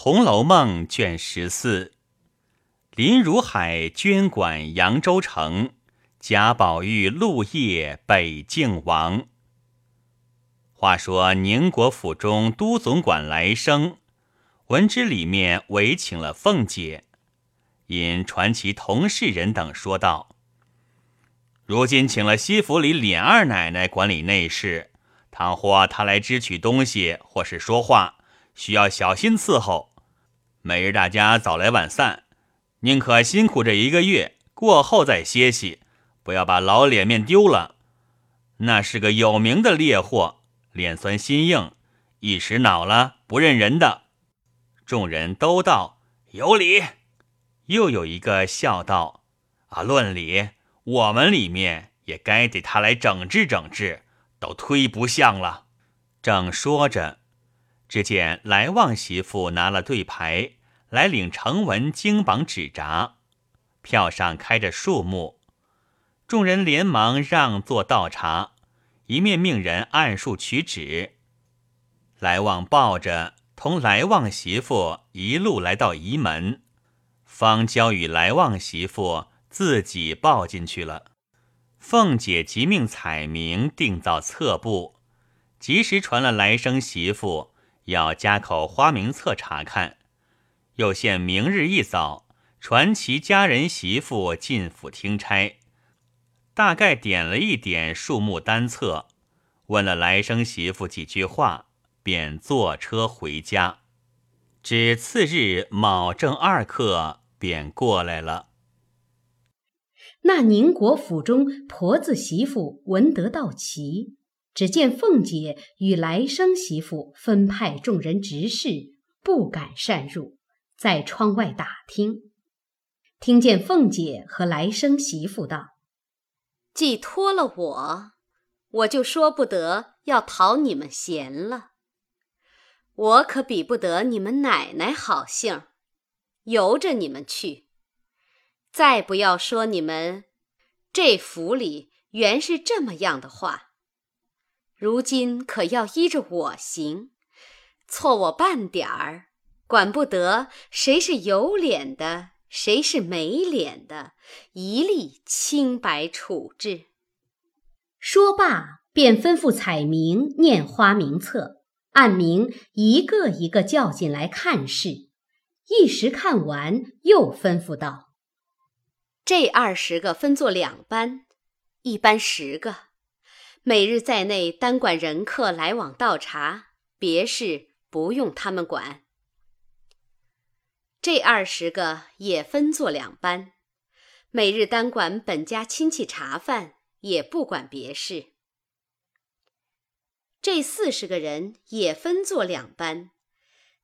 红楼梦》卷十四，林如海捐管扬州城，贾宝玉陆夜北境王。话说宁国府中都总管来生，闻知里面唯请了凤姐，因传其同事人等说道：“如今请了西府里琏二奶奶管理内事，倘或她来支取东西或是说话。”需要小心伺候，每日大家早来晚散，宁可辛苦这一个月，过后再歇息，不要把老脸面丢了。那是个有名的烈货，脸酸心硬，一时恼了不认人的。众人都道有理，又有一个笑道：“啊，论理，我们里面也该得他来整治整治，都忒不像了。”正说着。只见来旺媳妇拿了对牌来领成文金榜纸札，票上开着数目，众人连忙让座倒茶，一面命人按数取纸。来旺抱着同来旺媳妇一路来到仪门，方交与来旺媳妇自己抱进去了。凤姐即命彩明定造册簿，及时传了来生媳妇。要加口花名册查看，又限明日一早传其家人媳妇进府听差。大概点了一点数目单册，问了来生媳妇几句话，便坐车回家。只次日卯正二刻便过来了。那宁国府中婆子媳妇闻得到齐。只见凤姐与来生媳妇分派众人执事，不敢擅入，在窗外打听。听见凤姐和来生媳妇道：“既托了我，我就说不得要讨你们嫌了。我可比不得你们奶奶好性，由着你们去。再不要说你们这府里原是这么样的话。”如今可要依着我行，错我半点儿，管不得谁是有脸的，谁是没脸的，一律清白处置。说罢，便吩咐彩明念花名册，按名一个一个叫进来看事。一时看完，又吩咐道：“这二十个分作两班，一班十个。”每日在内单管人客来往倒茶，别事不用他们管。这二十个也分作两班，每日单管本家亲戚茶饭，也不管别事。这四十个人也分作两班，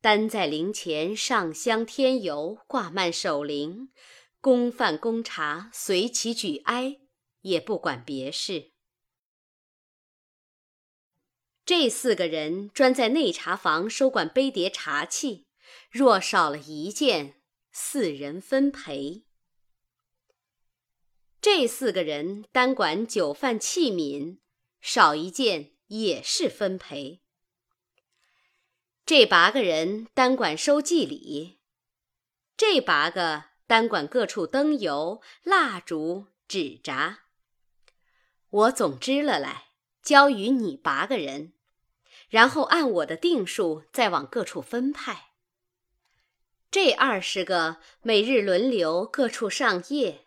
单在灵前上香添油、挂幔守灵，供饭供茶，随其举哀，也不管别事。这四个人专在内茶房收管杯碟茶器，若少了一件，四人分赔。这四个人单管酒饭器皿，少一件也是分赔。这八个人单管收祭礼，这八个单管各处灯油、蜡烛、纸扎。我总支了来，交与你八个人。然后按我的定数再往各处分派。这二十个每日轮流各处上夜，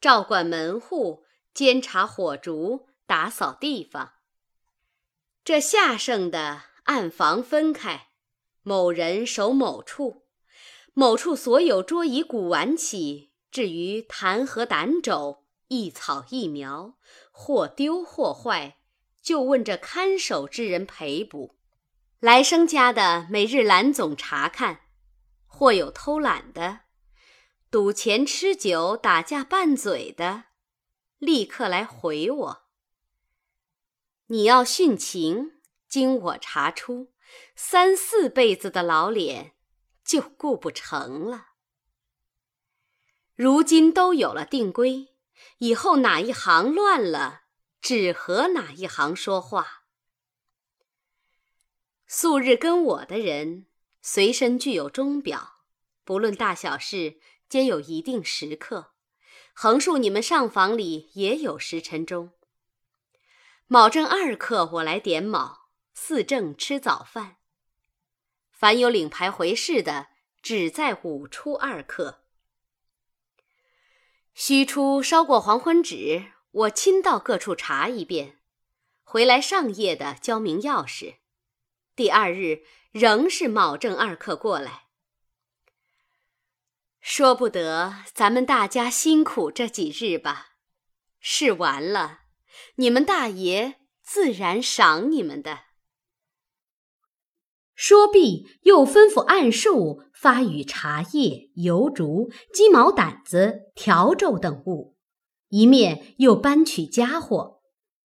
照管门户，监察火烛，打扫地方。这下剩的按房分开，某人守某处，某处所有桌椅古玩起，至于弹劾胆肘，一草一苗，或丢或坏。就问这看守之人赔补，来生家的每日懒总查看，或有偷懒的，赌钱吃酒打架拌嘴的，立刻来回我。你要殉情，经我查出，三四辈子的老脸就顾不成了。如今都有了定规，以后哪一行乱了？只和哪一行说话？素日跟我的人，随身具有钟表，不论大小事，皆有一定时刻。横竖你们上房里也有时辰钟。卯正二刻，我来点卯；巳正吃早饭。凡有领牌回事的，只在午初二刻。戌初烧过黄昏纸，我亲到各处查一遍，回来上夜的交明钥匙。第二日仍是卯正二刻过来。说不得，咱们大家辛苦这几日吧。事完了，你们大爷自然赏你们的。说毕，又吩咐按数发与茶叶、油烛、鸡毛掸子、笤帚等物，一面又搬取家伙，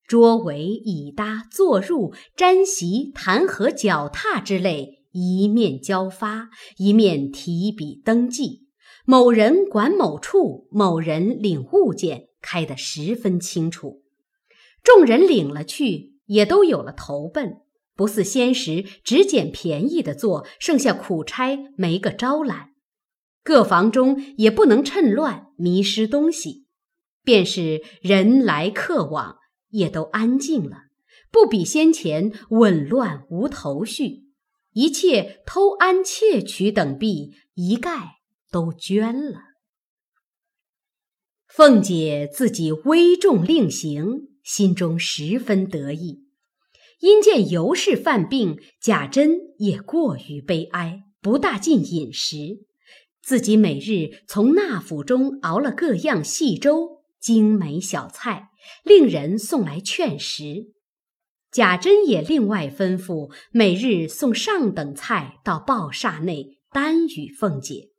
桌围、椅搭、坐褥、毡席、弹劾、脚踏之类，一面交发，一面提笔登记。某人管某处，某人领物件，开得十分清楚。众人领了去，也都有了投奔，不似先时只捡便宜的做，剩下苦差没个招揽。各房中也不能趁乱迷失东西，便是人来客往，也都安静了，不比先前紊乱无头绪。一切偷安窃取等弊，一概。都捐了。凤姐自己危重令行，心中十分得意。因见尤氏犯病，贾珍也过于悲哀，不大进饮食。自己每日从那府中熬了各样细粥、精美小菜，令人送来劝食。贾珍也另外吩咐，每日送上等菜到鲍厦内，单与凤姐。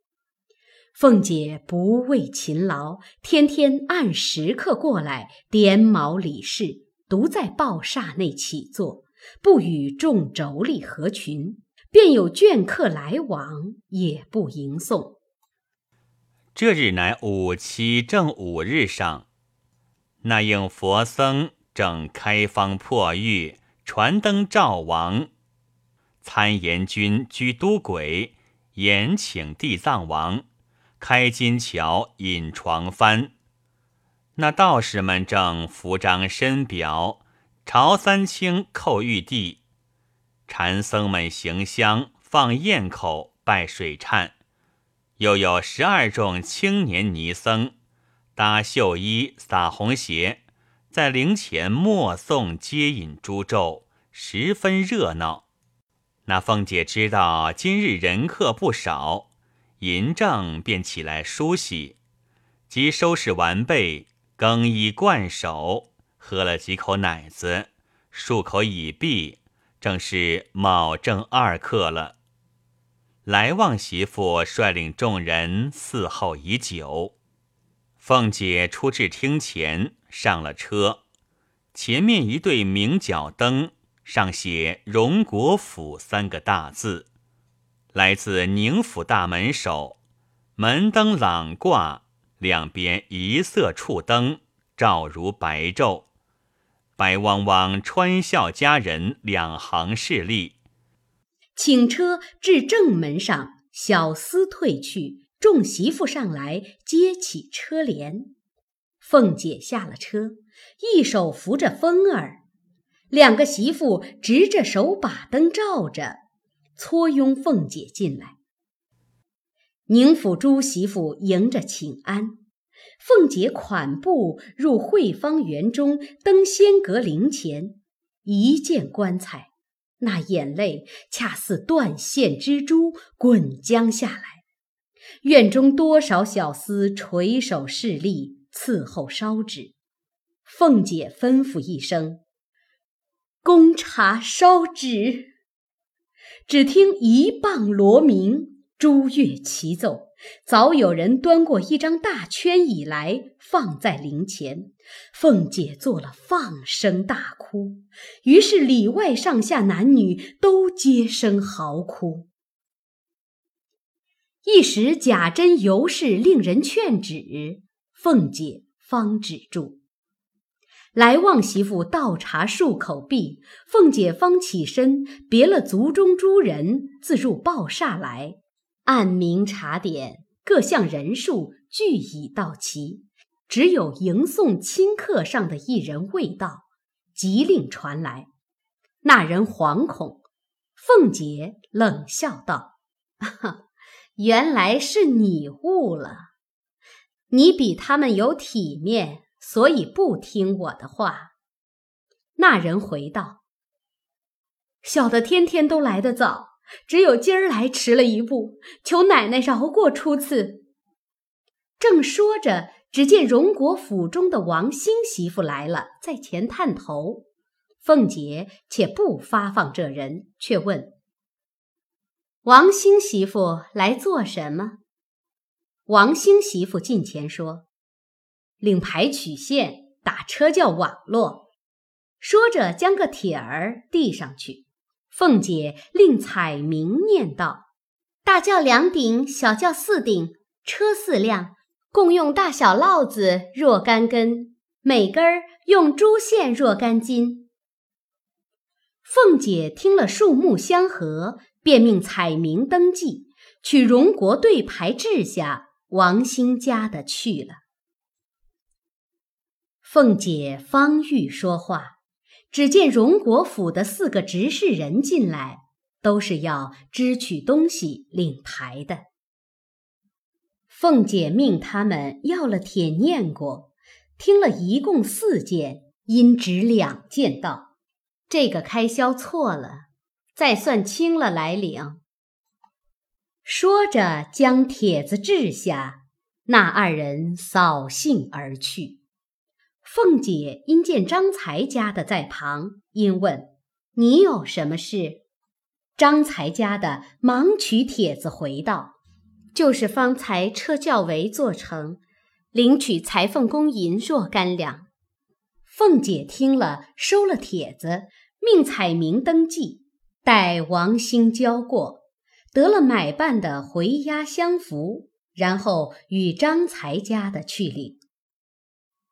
凤姐不畏勤劳，天天按时刻过来点卯理事，独在报厦内起坐，不与众妯娌合群，便有眷客来往，也不迎送。这日乃五七正五日上，那应佛僧正开方破狱，传灯照王，参言君居都轨，延请地藏王。开金桥引床幡，那道士们正扶张申表，朝三清叩玉帝；禅僧们行香放焰口拜水忏，又有十二众青年尼僧搭绣衣撒红鞋，在灵前默诵接引诸咒，十分热闹。那凤姐知道今日人客不少。嬴政便起来梳洗，即收拾完备，更衣灌手，喝了几口奶子，漱口已毕，正是卯正二刻了。来旺媳妇率领众人伺候已久，凤姐出至厅前，上了车，前面一对明角灯，上写“荣国府”三个大字。来自宁府大门首，门灯朗挂，两边一色触灯，照如白昼。白汪汪穿孝佳人两行势立，请车至正门上，小厮退去，众媳妇上来接起车帘。凤姐下了车，一手扶着风儿，两个媳妇执着手把灯照着。簇拥凤姐进来，宁府朱媳妇迎着请安。凤姐款步入惠芳园中，登仙阁灵前，一见棺材，那眼泪恰似断线蜘蛛滚将下来。院中多少小厮垂手侍立，伺候烧纸。凤姐吩咐一声：“供茶烧纸。”只听一棒锣鸣，珠乐齐奏，早有人端过一张大圈椅来，放在灵前。凤姐做了放声大哭，于是里外上下男女都皆声嚎哭。一时贾珍、尤氏令人劝止，凤姐方止住。来望媳妇倒茶漱口毕，凤姐方起身别了族中诸人，自入报厦来，按名查点，各项人数俱已到齐，只有迎送亲客上的一人未到，急令传来。那人惶恐，凤姐冷笑道：“ 原来是你误了。你比他们有体面，所以不听我的话。”那人回道：“小的天天都来得早，只有今儿来迟了一步，求奶奶饶过初次。”正说着，只见荣国府中的王兴媳妇来了，在前探头。凤姐且不发放这人，却问王兴媳妇来做什么？王兴媳妇近前说：“领牌取线，打车叫网络。”说着，将个帖儿递上去。凤姐令彩明念道：“大轿两顶，小轿四顶，车四辆，共用大小烙子若干根，每根儿用珠线若干斤。”凤姐听了数目相合，便命彩明登记，取荣国对牌掷下王兴家的去了。凤姐方欲说话，只见荣国府的四个执事人进来，都是要支取东西领牌的。凤姐命他们要了帖念过，听了一共四件，因只两件道。这个开销错了，再算清了来领。说着，将帖子掷下，那二人扫兴而去。凤姐因见张才家的在旁，因问：“你有什么事？”张才家的忙取帖子回道：“就是方才车轿围做成，领取裁缝工银若干两。”凤姐听了，收了帖子，命彩明登记，待王兴交过，得了买办的回押相符，然后与张才家的去领。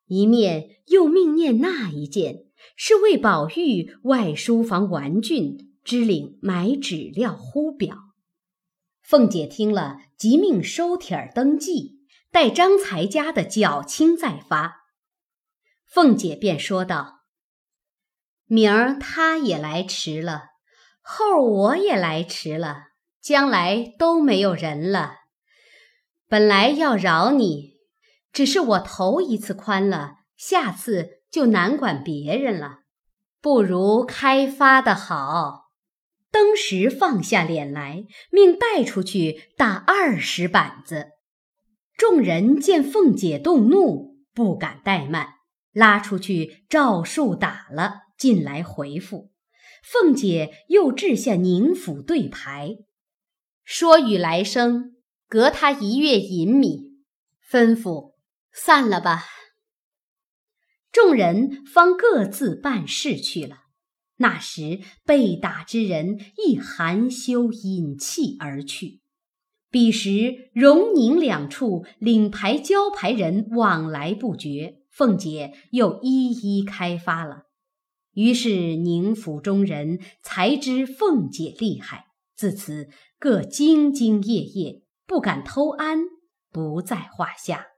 一面又命念那一件，是为宝玉外书房玩具支领买纸料呼表。凤姐听了，即命收帖儿登记，待张才家的缴清再发。凤姐便说道：“明儿他也来迟了，后儿我也来迟了，将来都没有人了。本来要饶你，只是我头一次宽了，下次就难管别人了。不如开发的好。”登时放下脸来，命带出去打二十板子。众人见凤姐动怒，不敢怠慢。拉出去，照数打了，进来回复。凤姐又掷下宁府对牌，说与来生隔他一月银米，吩咐散了吧。众人方各自办事去了。那时被打之人亦含羞隐泣而去。彼时荣宁两处领牌交牌人往来不绝。凤姐又一一开发了，于是宁府中人才知凤姐厉害，自此各兢兢业业，不敢偷安，不在话下。